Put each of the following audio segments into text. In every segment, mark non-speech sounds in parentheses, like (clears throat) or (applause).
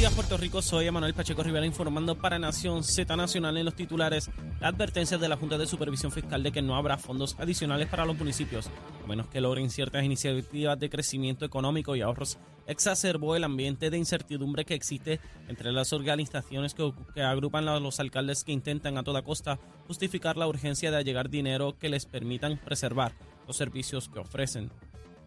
Días Puerto Rico, soy Emanuel Pacheco Rivera informando para Nación Z Nacional en los titulares. La advertencia de la Junta de Supervisión Fiscal de que no habrá fondos adicionales para los municipios, a menos que logren ciertas iniciativas de crecimiento económico y ahorros, exacerbó el ambiente de incertidumbre que existe entre las organizaciones que, que agrupan a los alcaldes que intentan a toda costa justificar la urgencia de allegar dinero que les permitan preservar los servicios que ofrecen.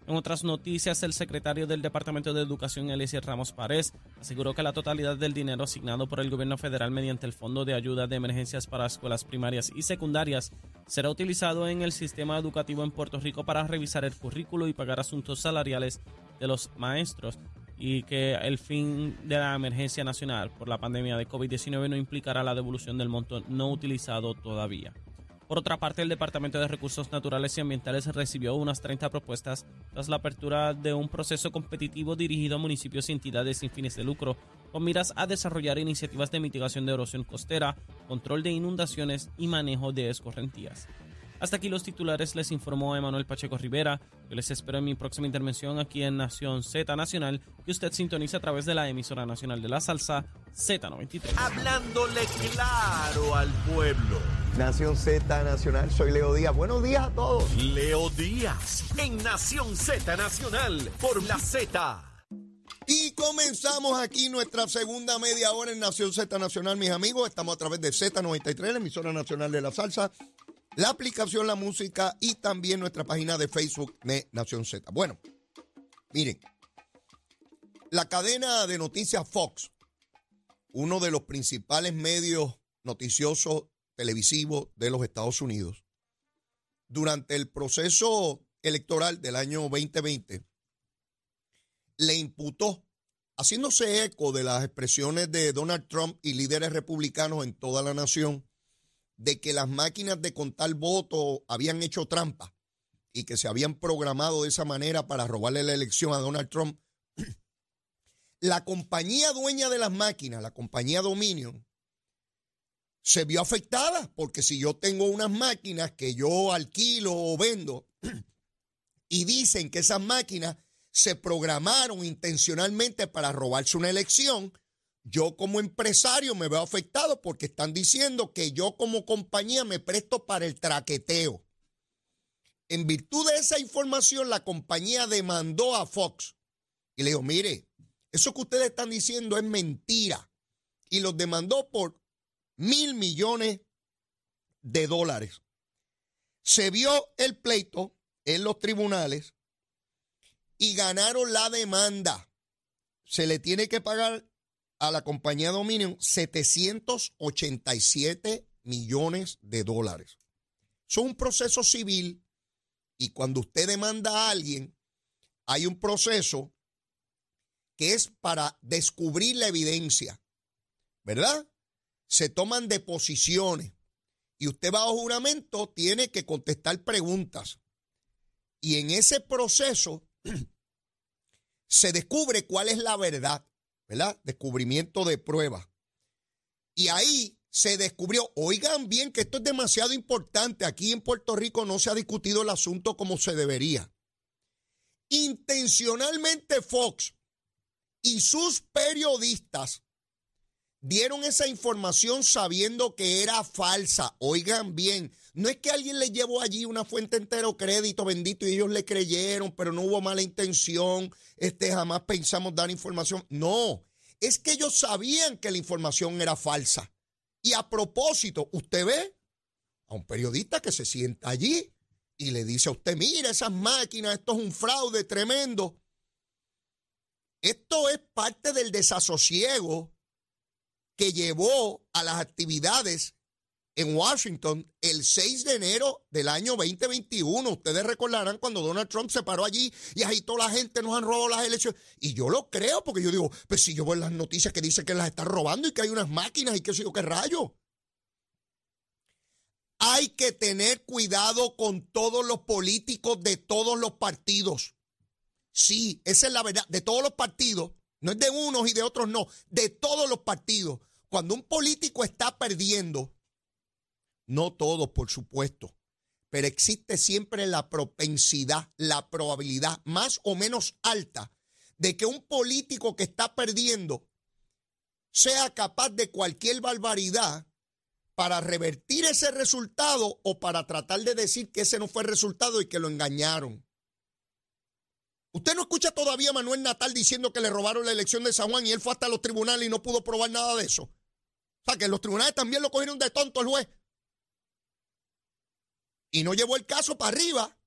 En otras noticias, el secretario del Departamento de Educación, Eliezer Ramos Párez, aseguró que la totalidad del dinero asignado por el gobierno federal mediante el Fondo de Ayuda de Emergencias para Escuelas Primarias y Secundarias será utilizado en el sistema educativo en Puerto Rico para revisar el currículo y pagar asuntos salariales de los maestros y que el fin de la emergencia nacional por la pandemia de COVID-19 no implicará la devolución del monto no utilizado todavía. Por otra parte, el Departamento de Recursos Naturales y Ambientales recibió unas 30 propuestas tras la apertura de un proceso competitivo dirigido a municipios y entidades sin fines de lucro, con miras a desarrollar iniciativas de mitigación de erosión costera, control de inundaciones y manejo de escorrentías. Hasta aquí los titulares, les informó Emanuel Pacheco Rivera. Yo les espero en mi próxima intervención aquí en Nación Z Nacional, que usted sintoniza a través de la emisora nacional de la salsa Z93. Hablándole claro al pueblo. Nación Z Nacional, soy Leo Díaz. Buenos días a todos. Leo Díaz en Nación Z Nacional por la Z. Y comenzamos aquí nuestra segunda media hora en Nación Z Nacional, mis amigos. Estamos a través de Z93, la emisora nacional de la salsa, la aplicación La Música y también nuestra página de Facebook de Nación Z. Bueno, miren, la cadena de noticias Fox, uno de los principales medios noticiosos televisivos de los Estados Unidos, durante el proceso electoral del año 2020, le imputó, haciéndose eco de las expresiones de Donald Trump y líderes republicanos en toda la nación, de que las máquinas de contar votos habían hecho trampa y que se habían programado de esa manera para robarle la elección a Donald Trump. (clears throat) La compañía dueña de las máquinas, la compañía Dominion, se vio afectada porque si yo tengo unas máquinas que yo alquilo o vendo (clears throat) y dicen que esas máquinas se programaron intencionalmente para robarse una elección, yo como empresario me veo afectado porque están diciendo que yo como compañía me presto para el traqueteo. En virtud de esa información, la compañía demandó a Fox y le dijo, mire, eso que ustedes están diciendo es mentira. Y los demandó por mil millones de dólares. Se vio el pleito en los tribunales y ganaron la demanda. Se le tiene que pagar a la compañía Dominion 787 millones de dólares. Es un proceso civil y cuando usted demanda a alguien, hay un proceso que es para descubrir la evidencia, ¿verdad? Se toman deposiciones y usted bajo juramento tiene que contestar preguntas. Y en ese proceso (clears throat) se descubre cuál es la verdad, ¿verdad? Descubrimiento de pruebas. Y ahí se descubrió, oigan bien que esto es demasiado importante, aquí en Puerto Rico no se ha discutido el asunto como se debería. Intencionalmente Fox y sus periodistas dieron esa información sabiendo que era falsa. Oigan bien, no es que alguien le llevó allí una fuente entero crédito bendito y ellos le creyeron, pero no hubo mala intención, este jamás pensamos dar información. No, es que ellos sabían que la información era falsa. Y a propósito, usted ve a un periodista que se sienta allí y le dice a usted, mira esas máquinas, esto es un fraude tremendo. Esto es parte del desasosiego que llevó a las actividades en Washington el 6 de enero del año 2021. Ustedes recordarán cuando Donald Trump se paró allí y agitó la gente, nos han robado las elecciones. Y yo lo creo porque yo digo, pues si yo veo las noticias que dicen que las están robando y que hay unas máquinas y qué sé yo qué rayo. Hay que tener cuidado con todos los políticos de todos los partidos. Sí, esa es la verdad, de todos los partidos, No es de unos y de otros, no, de todos los partidos. Cuando un político está perdiendo, no todos, por supuesto, pero existe siempre la propensidad, la probabilidad más o menos alta de que un político que está perdiendo sea capaz de cualquier barbaridad para revertir ese resultado o para tratar de decir que ese no fue el resultado y que lo engañaron. Usted no escucha todavía a Manuel Natal diciendo que le robaron la elección de San Juan y él fue hasta los tribunales y no pudo probar nada de eso. O sea, que los tribunales también lo cogieron de tonto el juez. Y no llevó el caso para arriba.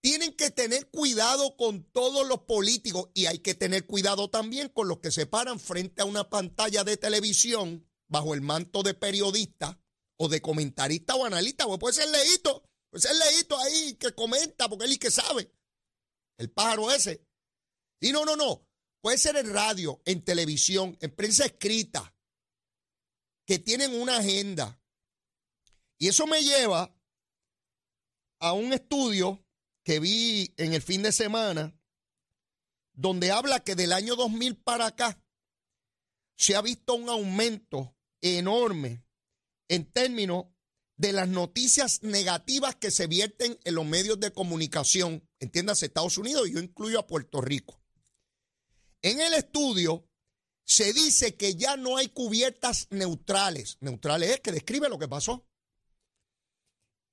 Tienen que tener cuidado con todos los políticos y hay que tener cuidado también con los que se paran frente a una pantalla de televisión bajo el manto de periodista o de comentarista o analista, o puede ser leíto, puede ser leíto ahí que comenta porque él y que sabe. El pájaro ese. Y no, no, no. Puede ser en radio, en televisión, en prensa escrita, que tienen una agenda. Y eso me lleva a un estudio que vi en el fin de semana, donde habla que del año 2000 para acá se ha visto un aumento enorme en términos de las noticias negativas que se vierten en los medios de comunicación, entiéndase Estados Unidos y yo incluyo a Puerto Rico. En el estudio se dice que ya no hay cubiertas neutrales. Neutrales es que describe lo que pasó.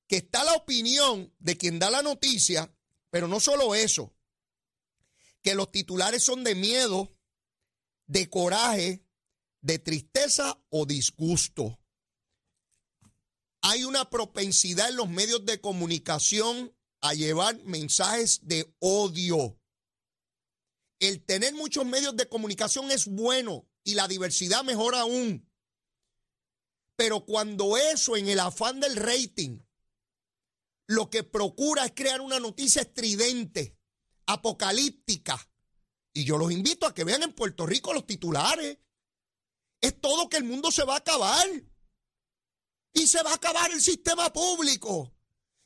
Que está la opinión de quien da la noticia, pero no solo eso, que los titulares son de miedo, de coraje, de tristeza o disgusto. Hay una propensidad en los medios de comunicación a llevar mensajes de odio. El tener muchos medios de comunicación es bueno y la diversidad mejor aún. Pero cuando eso en el afán del rating lo que procura es crear una noticia estridente, apocalíptica, y yo los invito a que vean en Puerto Rico los titulares es todo que el mundo se va a acabar. Y se va a acabar el sistema público.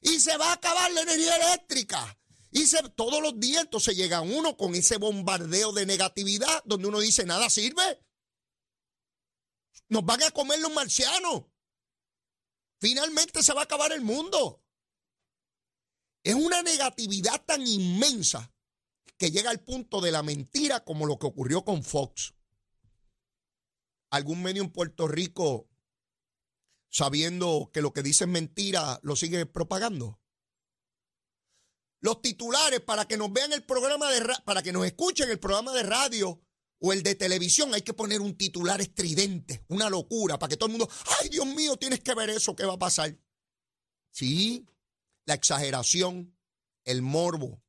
Y se va a acabar la energía eléctrica. Y se, todos los días entonces llega uno con ese bombardeo de negatividad donde uno dice, nada sirve. Nos van a comer los marcianos. Finalmente se va a acabar el mundo. Es una negatividad tan inmensa que llega al punto de la mentira como lo que ocurrió con Fox algún medio en Puerto Rico, sabiendo que lo que dice es mentira, lo sigue propagando? Los titulares para que nos vean el programa de para que nos escuchen el programa de radio o el de televisión, hay que poner un titular estridente, una locura, para que todo el mundo, ay Dios mío, tienes que ver eso, ¿qué va a pasar? Sí, la exageración, el morbo.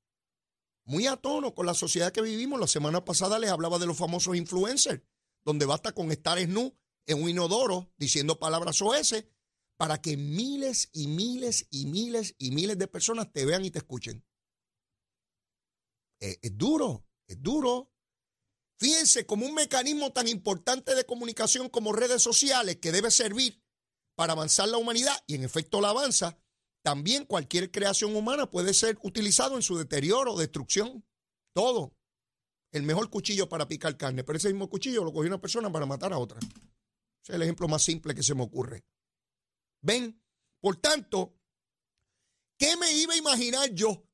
Muy a tono con la sociedad que vivimos. La semana pasada les hablaba de los famosos influencers donde basta con estar nu en un inodoro diciendo palabras OS para que miles y miles y miles y miles de personas te vean y te escuchen. Eh, es duro, es duro. Fíjense, como un mecanismo tan importante de comunicación como redes sociales que debe servir para avanzar la humanidad, y en efecto la avanza, también cualquier creación humana puede ser utilizado en su deterioro, destrucción, todo el mejor cuchillo para picar carne, pero ese mismo cuchillo lo cogió una persona para matar a otra. Es el ejemplo más simple que se me ocurre. ¿Ven? Por tanto, ¿qué me iba a imaginar yo?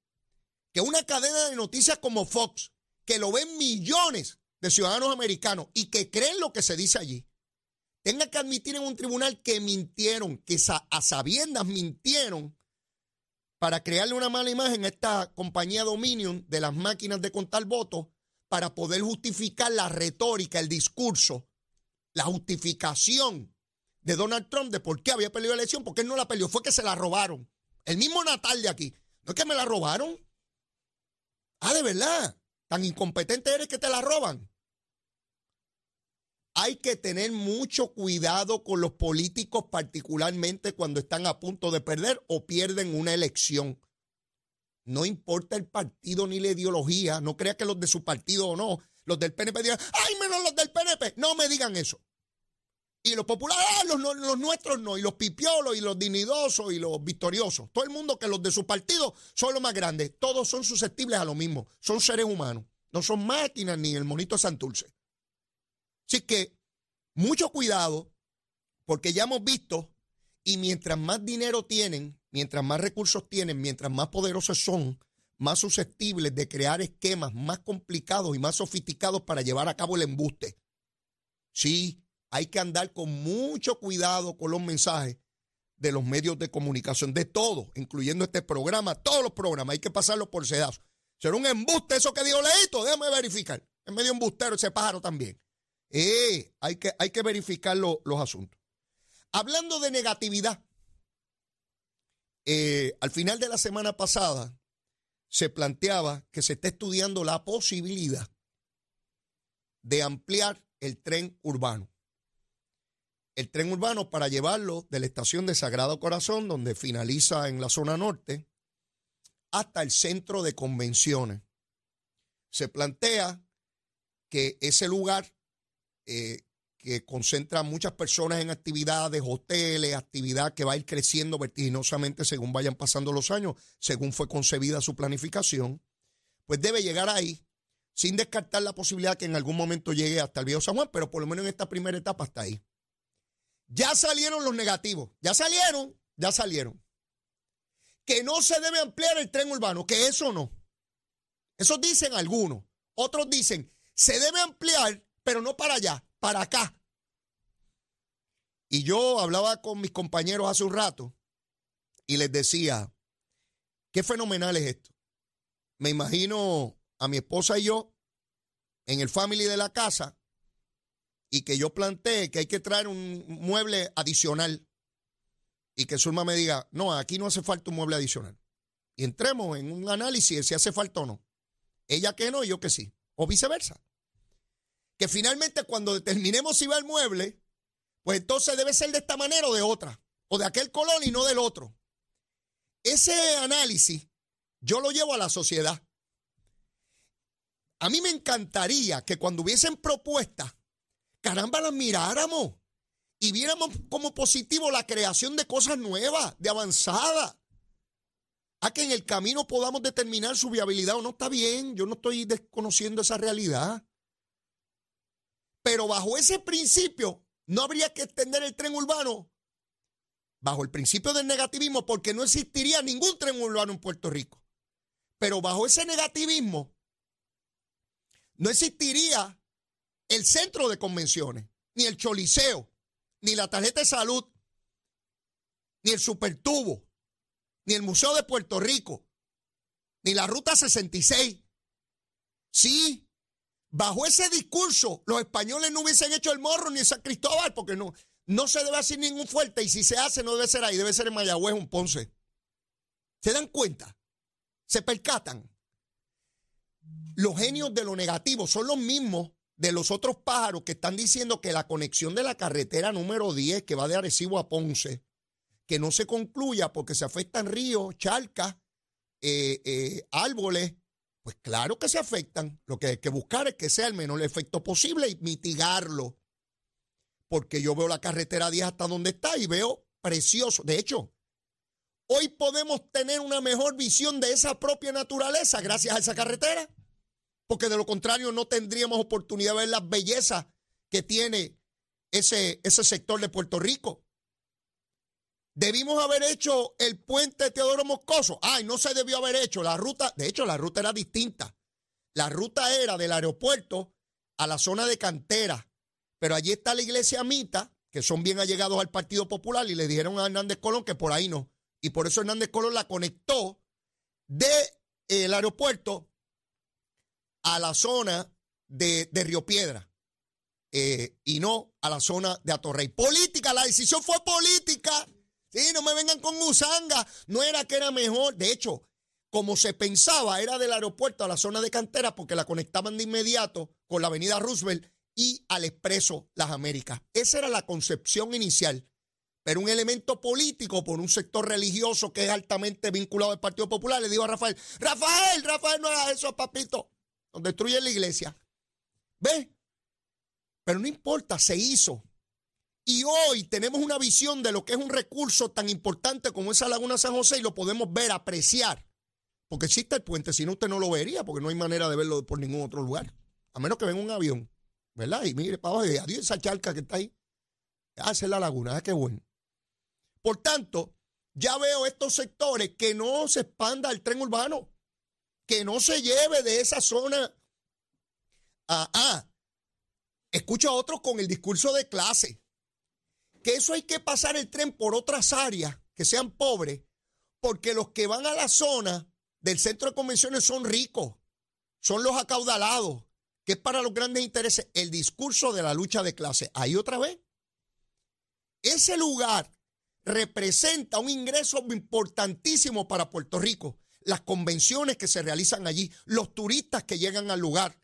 Que una cadena de noticias como Fox, que lo ven millones de ciudadanos americanos y que creen lo que se dice allí, tenga que admitir en un tribunal que mintieron, que a sabiendas mintieron para crearle una mala imagen a esta compañía Dominion de las máquinas de contar votos para poder justificar la retórica, el discurso, la justificación de Donald Trump de por qué había perdido la elección, porque él no la perdió, fue que se la robaron. El mismo Natal de aquí. ¿No es que me la robaron? Ah, de verdad. Tan incompetente eres que te la roban. Hay que tener mucho cuidado con los políticos, particularmente cuando están a punto de perder o pierden una elección. No importa el partido ni la ideología. No crea que los de su partido o no. Los del PNP digan, ¡ay, menos los del PNP! No me digan eso. Y los populares, ah, los, los, nuestros no. Y los pipiolos, y los dignidosos, y los victoriosos. Todo el mundo que los de su partido son los más grandes. Todos son susceptibles a lo mismo. Son seres humanos. No son máquinas ni el monito de. Así que mucho cuidado, porque ya hemos visto, y mientras más dinero tienen, mientras más recursos tienen, mientras más poderosos son, más susceptibles de crear esquemas más complicados y más sofisticados para llevar a cabo el embuste. Sí, hay que andar con mucho cuidado con los mensajes de los medios de comunicación, de todo, incluyendo este programa, todos los programas, hay que pasarlo por sedazo. Será un embuste eso que dijo Leito, déjame verificar. Es medio embustero ese pájaro también. Eh, hay, que, hay que verificar los asuntos. Hablando de negatividad, eh, al final de la semana pasada se planteaba que se está estudiando la posibilidad de ampliar el tren urbano. El tren urbano para llevarlo de la estación de Sagrado Corazón, donde finaliza en la zona norte, hasta el centro de convenciones. Se plantea que ese lugar eh, que concentra muchas personas en actividades, hoteles, actividad que va a ir creciendo vertiginosamente según vayan pasando los años, según fue concebida su planificación, pues debe llegar ahí sin descartar la posibilidad que en algún momento llegue hasta el Viejo San Juan, pero por lo menos en esta primera etapa está ahí. Ya salieron los negativos, ya salieron, ya salieron. Que no se debe ampliar el tren urbano, que eso no. Eso dicen algunos. Otros dicen, se debe ampliar, pero no para allá, para acá. Y yo hablaba con mis compañeros hace un rato y les decía, qué fenomenal es esto. Me imagino a mi esposa y yo en el family de la casa y que yo planteé que hay que traer un mueble adicional y que Zulma me diga, no, aquí no hace falta un mueble adicional. Y entremos en un análisis de si hace falta o no. Ella que no y yo que sí. O viceversa que finalmente cuando determinemos si va el mueble, pues entonces debe ser de esta manera o de otra, o de aquel color y no del otro. Ese análisis yo lo llevo a la sociedad. A mí me encantaría que cuando hubiesen propuestas, caramba, las miráramos y viéramos como positivo la creación de cosas nuevas, de avanzada. A que en el camino podamos determinar su viabilidad o no está bien. Yo no estoy desconociendo esa realidad. Pero bajo ese principio no habría que extender el tren urbano bajo el principio del negativismo porque no existiría ningún tren urbano en Puerto Rico. Pero bajo ese negativismo no existiría el centro de convenciones, ni el choliseo, ni la tarjeta de salud, ni el supertubo, ni el Museo de Puerto Rico, ni la Ruta 66. Sí, Bajo ese discurso, los españoles no hubiesen hecho el morro ni San Cristóbal, porque no, no se debe hacer ningún fuerte, y si se hace, no debe ser ahí, debe ser en Mayagüez o en Ponce. ¿Se dan cuenta? ¿Se percatan? Los genios de lo negativo son los mismos de los otros pájaros que están diciendo que la conexión de la carretera número 10 que va de Arecibo a Ponce, que no se concluya porque se afectan ríos, charcas, eh, eh, árboles, pues claro que se afectan. Lo que hay que buscar es que sea el menor efecto posible y mitigarlo. Porque yo veo la carretera 10 hasta donde está y veo precioso. De hecho, hoy podemos tener una mejor visión de esa propia naturaleza gracias a esa carretera. Porque de lo contrario no tendríamos oportunidad de ver las bellezas que tiene ese, ese sector de Puerto Rico. Debimos haber hecho el puente Teodoro Moscoso. Ay, no se debió haber hecho. La ruta, de hecho, la ruta era distinta. La ruta era del aeropuerto a la zona de cantera. Pero allí está la iglesia Mita, que son bien allegados al Partido Popular, y le dijeron a Hernández Colón que por ahí no. Y por eso Hernández Colón la conectó del de, el aeropuerto a la zona de, de Río Piedra. Eh, y no a la zona de Atorrey. Política, la decisión fue política. Sí, no me vengan con musanga. No era que era mejor. De hecho, como se pensaba, era del aeropuerto a la zona de cantera porque la conectaban de inmediato con la avenida Roosevelt y al expreso Las Américas. Esa era la concepción inicial. Pero un elemento político por un sector religioso que es altamente vinculado al Partido Popular le dijo a Rafael, Rafael, Rafael, no hagas eso, papito. Nos destruye la iglesia. ¿Ve? Pero no importa, se hizo. Y hoy tenemos una visión de lo que es un recurso tan importante como esa Laguna San José y lo podemos ver, apreciar. Porque existe el puente, si no usted no lo vería, porque no hay manera de verlo por ningún otro lugar. A menos que venga un avión, ¿verdad? Y mire para abajo y adiós esa charca que está ahí. Ah, esa es la laguna, ah, qué bueno. Por tanto, ya veo estos sectores que no se expanda el tren urbano, que no se lleve de esa zona a... Ah, escucho a otros con el discurso de clase, que eso hay que pasar el tren por otras áreas que sean pobres, porque los que van a la zona del centro de convenciones son ricos, son los acaudalados, que es para los grandes intereses el discurso de la lucha de clase. Ahí otra vez. Ese lugar representa un ingreso importantísimo para Puerto Rico. Las convenciones que se realizan allí, los turistas que llegan al lugar,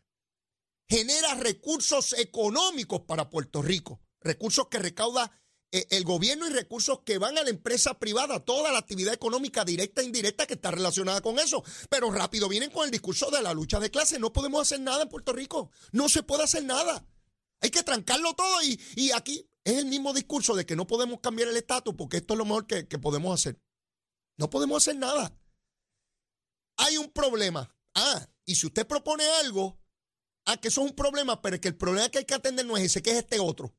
genera recursos económicos para Puerto Rico, recursos que recauda eh, el gobierno y recursos que van a la empresa privada, toda la actividad económica directa e indirecta que está relacionada con eso. Pero rápido vienen con el discurso de la lucha de clase. No podemos hacer nada en Puerto Rico. No se puede hacer nada. Hay que trancarlo todo y, y aquí es el mismo discurso de que no podemos cambiar el estatus porque esto es lo mejor que, que podemos hacer. No podemos hacer nada. Hay un problema. Ah, y si usted propone algo, ah, que eso es un problema, pero es que el problema que hay que atender no es ese, que es este otro.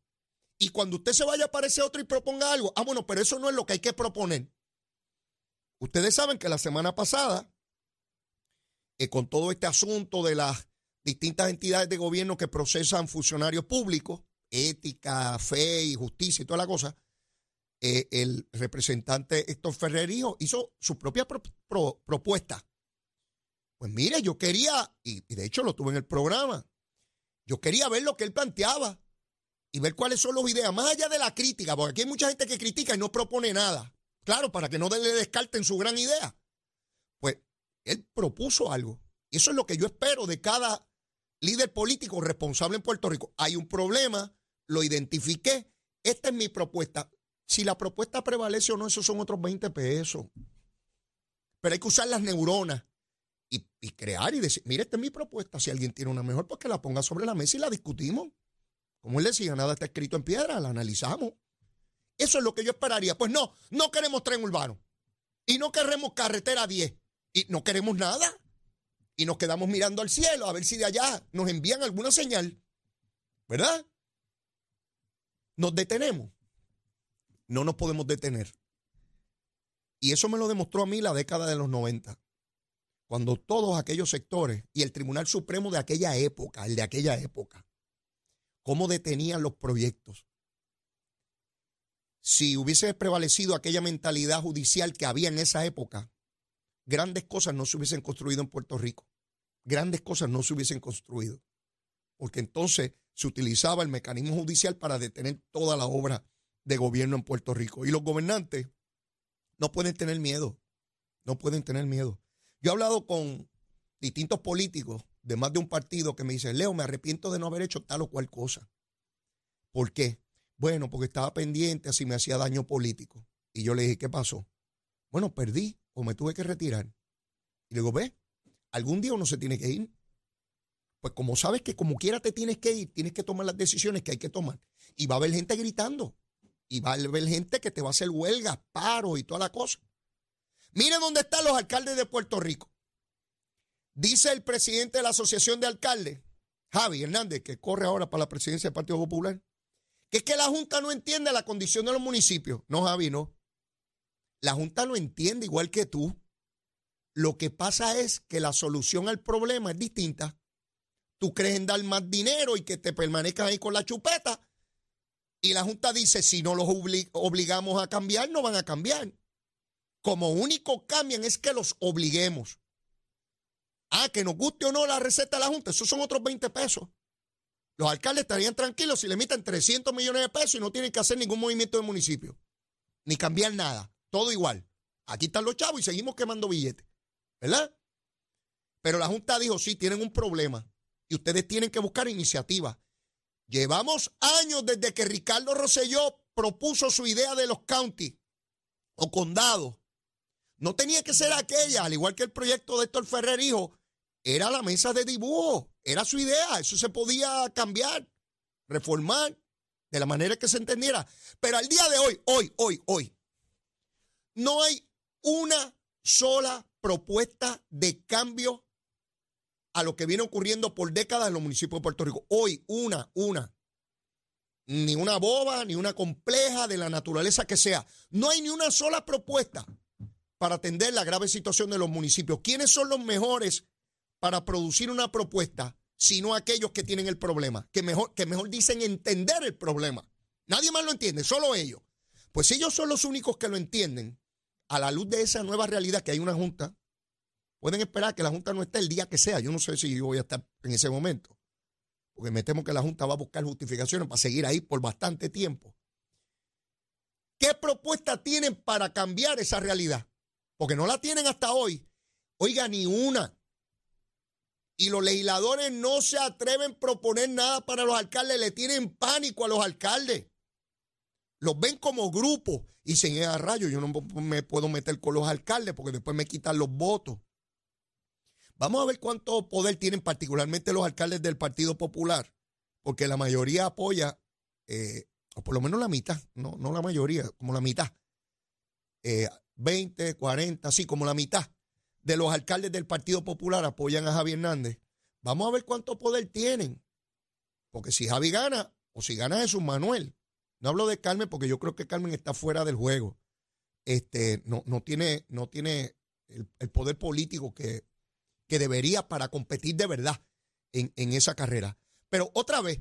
Y cuando usted se vaya para ese otro y proponga algo, ah, bueno, pero eso no es lo que hay que proponer. Ustedes saben que la semana pasada, eh, con todo este asunto de las distintas entidades de gobierno que procesan funcionarios públicos, ética, fe y justicia y toda la cosa, eh, el representante Héctor Ferrerío hizo su propia propuesta. Pues mire, yo quería, y de hecho lo tuve en el programa, yo quería ver lo que él planteaba y ver cuáles son las ideas, más allá de la crítica, porque aquí hay mucha gente que critica y no propone nada. Claro, para que no le descarten su gran idea. Pues él propuso algo. Y eso es lo que yo espero de cada líder político responsable en Puerto Rico. Hay un problema, lo identifiqué, esta es mi propuesta. Si la propuesta prevalece o no, esos son otros 20 pesos. Pero hay que usar las neuronas y, crear y decir, mire, esta es mi propuesta. Si alguien tiene una mejor, pues que la ponga sobre la mesa y la discutimos. Como él decía, nada está escrito en piedra, la analizamos. Eso es lo que yo esperaría. Pues no, no queremos tren urbano. Y no queremos carretera 10. Y no queremos nada. Y nos quedamos mirando al cielo a ver si de allá nos envían alguna señal. ¿Verdad? Nos detenemos. No nos podemos detener. Y eso me lo demostró a mí la década de los 90. Cuando todos aquellos sectores y el Tribunal Supremo de aquella época, el de aquella época, cómo detenían los proyectos. Si hubiese prevalecido aquella mentalidad judicial que había en esa época, grandes cosas no se hubiesen construido en Puerto Rico. Grandes cosas no se hubiesen construido. Porque entonces se utilizaba el mecanismo judicial para detener toda la obra de gobierno en Puerto Rico. Y los gobernantes no pueden tener miedo. No pueden tener miedo. Yo he hablado con distintos políticos de más de un partido que me dice, Leo, me arrepiento de no haber hecho tal o cual cosa. ¿Por qué? Bueno, porque estaba pendiente así me hacía daño político. Y yo le dije, ¿qué pasó? Bueno, perdí o me tuve que retirar. Y le digo, ve, algún día uno se tiene que ir. Pues como sabes que como quiera te tienes que ir, tienes que tomar las decisiones que hay que tomar. Y va a haber gente gritando. Y va a haber gente que te va a hacer huelgas, paros y toda la cosa. Mire dónde están los alcaldes de Puerto Rico. Dice el presidente de la Asociación de Alcaldes, Javi Hernández, que corre ahora para la presidencia del Partido Popular, que es que la Junta no entiende la condición de los municipios. No, Javi, no. La Junta lo entiende igual que tú. Lo que pasa es que la solución al problema es distinta. Tú crees en dar más dinero y que te permanezcas ahí con la chupeta. Y la Junta dice, si no los obligamos a cambiar, no van a cambiar. Como único cambian es que los obliguemos. Ah, que nos guste o no la receta de la Junta, esos son otros 20 pesos. Los alcaldes estarían tranquilos si le emiten 300 millones de pesos y no tienen que hacer ningún movimiento de municipio, ni cambiar nada, todo igual. Aquí están los chavos y seguimos quemando billetes, ¿verdad? Pero la Junta dijo, sí, tienen un problema y ustedes tienen que buscar iniciativas. Llevamos años desde que Ricardo Rosselló propuso su idea de los counties o condados. No tenía que ser aquella, al igual que el proyecto de Héctor Ferrer, hijo, era la mesa de dibujo, era su idea, eso se podía cambiar, reformar de la manera que se entendiera. Pero al día de hoy, hoy, hoy, hoy, no hay una sola propuesta de cambio a lo que viene ocurriendo por décadas en los municipios de Puerto Rico. Hoy, una, una. Ni una boba, ni una compleja de la naturaleza que sea. No hay ni una sola propuesta para atender la grave situación de los municipios. ¿Quiénes son los mejores para producir una propuesta, sino aquellos que tienen el problema? Que mejor, que mejor dicen entender el problema. Nadie más lo entiende, solo ellos. Pues ellos son los únicos que lo entienden, a la luz de esa nueva realidad que hay una junta, pueden esperar que la junta no esté el día que sea. Yo no sé si yo voy a estar en ese momento, porque me temo que la junta va a buscar justificaciones para seguir ahí por bastante tiempo. ¿Qué propuesta tienen para cambiar esa realidad? Porque no la tienen hasta hoy. Oiga, ni una. Y los legisladores no se atreven a proponer nada para los alcaldes, le tienen pánico a los alcaldes. Los ven como grupo y dicen, a rayo, yo no me puedo meter con los alcaldes porque después me quitan los votos. Vamos a ver cuánto poder tienen particularmente los alcaldes del Partido Popular, porque la mayoría apoya, eh, o por lo menos la mitad, no, no la mayoría, como la mitad, 20, eh, 40, así como la mitad de los alcaldes del Partido Popular apoyan a Javi Hernández. Vamos a ver cuánto poder tienen, porque si Javi gana, o si gana Jesús Manuel, no hablo de Carmen porque yo creo que Carmen está fuera del juego. Este, no, no tiene, no tiene el poder político que, que debería para competir de verdad en, esa carrera. Pero otra vez,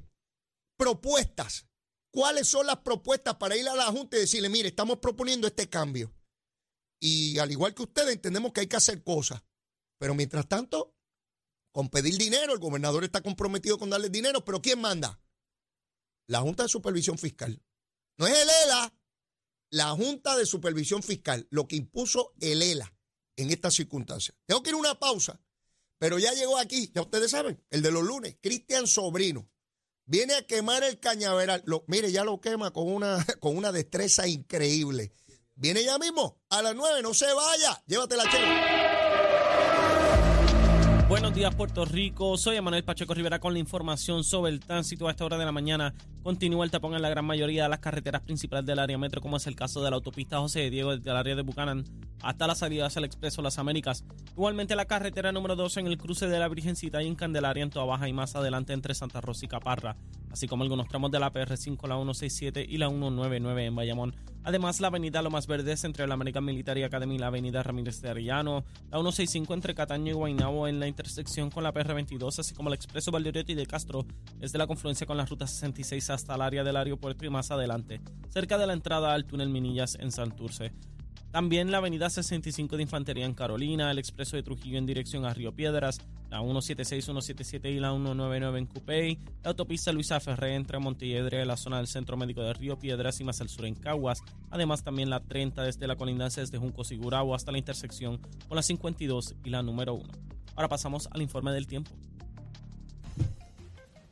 propuestas. ¿Cuáles son las propuestas para ir a la Junta y decirle, mire, estamos proponiendo este cambio? Y al igual que ustedes, entendemos que hay que hacer cosas. Pero mientras tanto, con pedir dinero, el gobernador está comprometido con darle dinero, pero ¿quién manda? La Junta de Supervisión Fiscal. No es el ELA, la Junta de Supervisión Fiscal, lo que impuso el ELA en estas circunstancias. Tengo que ir a una pausa. Pero ya llegó aquí, ya ustedes saben, el de los lunes, Cristian Sobrino. Viene a quemar el cañaveral. Lo, mire, ya lo quema con una, (laughs) con una destreza increíble. Viene ya mismo, a las nueve, no se vaya. Llévate la chela. Buenos días Puerto Rico, soy Emanuel Pacheco Rivera con la información sobre el tránsito a esta hora de la mañana. Continúa el tapón en la gran mayoría de las carreteras principales del área metro, como es el caso de la autopista José Diego desde el área de Buchanan hasta la salida hacia el Expreso Las Américas. Igualmente la carretera número 2 en el cruce de la Virgencita y en Candelaria en Toa Baja y más adelante entre Santa Rosa y Caparra, así como algunos tramos de la PR5, la 167 y la 199 en Bayamón. Además, la avenida Lomas Verdes entre la American Military Academy y la avenida Ramírez de Arellano, la 165 entre Cataño y Guaynabo en la intersección con la PR22, así como el expreso Valdeoriotti de Castro desde la confluencia con la ruta 66 hasta el área del aeropuerto y más adelante, cerca de la entrada al túnel Minillas en Santurce. También la avenida 65 de Infantería en Carolina, el expreso de Trujillo en dirección a Río Piedras, la 176, 177 y la 199 en Cupey, la autopista Luisa Ferré entre Montelledre, la zona del Centro Médico de Río Piedras y más al sur en Caguas, además también la 30 desde la colindancia desde Junco Sigurao hasta la intersección con la 52 y la número 1. Ahora pasamos al informe del tiempo.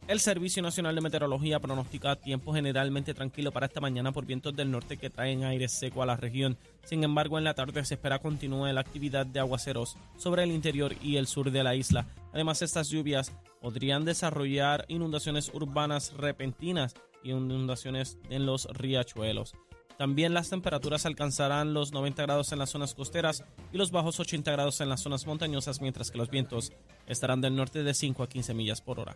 El Servicio Nacional de Meteorología pronostica tiempo generalmente tranquilo para esta mañana por vientos del norte que traen aire seco a la región. Sin embargo, en la tarde se espera continúe la actividad de aguaceros sobre el interior y el sur de la isla. Además, estas lluvias podrían desarrollar inundaciones urbanas repentinas y inundaciones en los riachuelos. También las temperaturas alcanzarán los 90 grados en las zonas costeras y los bajos 80 grados en las zonas montañosas, mientras que los vientos estarán del norte de 5 a 15 millas por hora.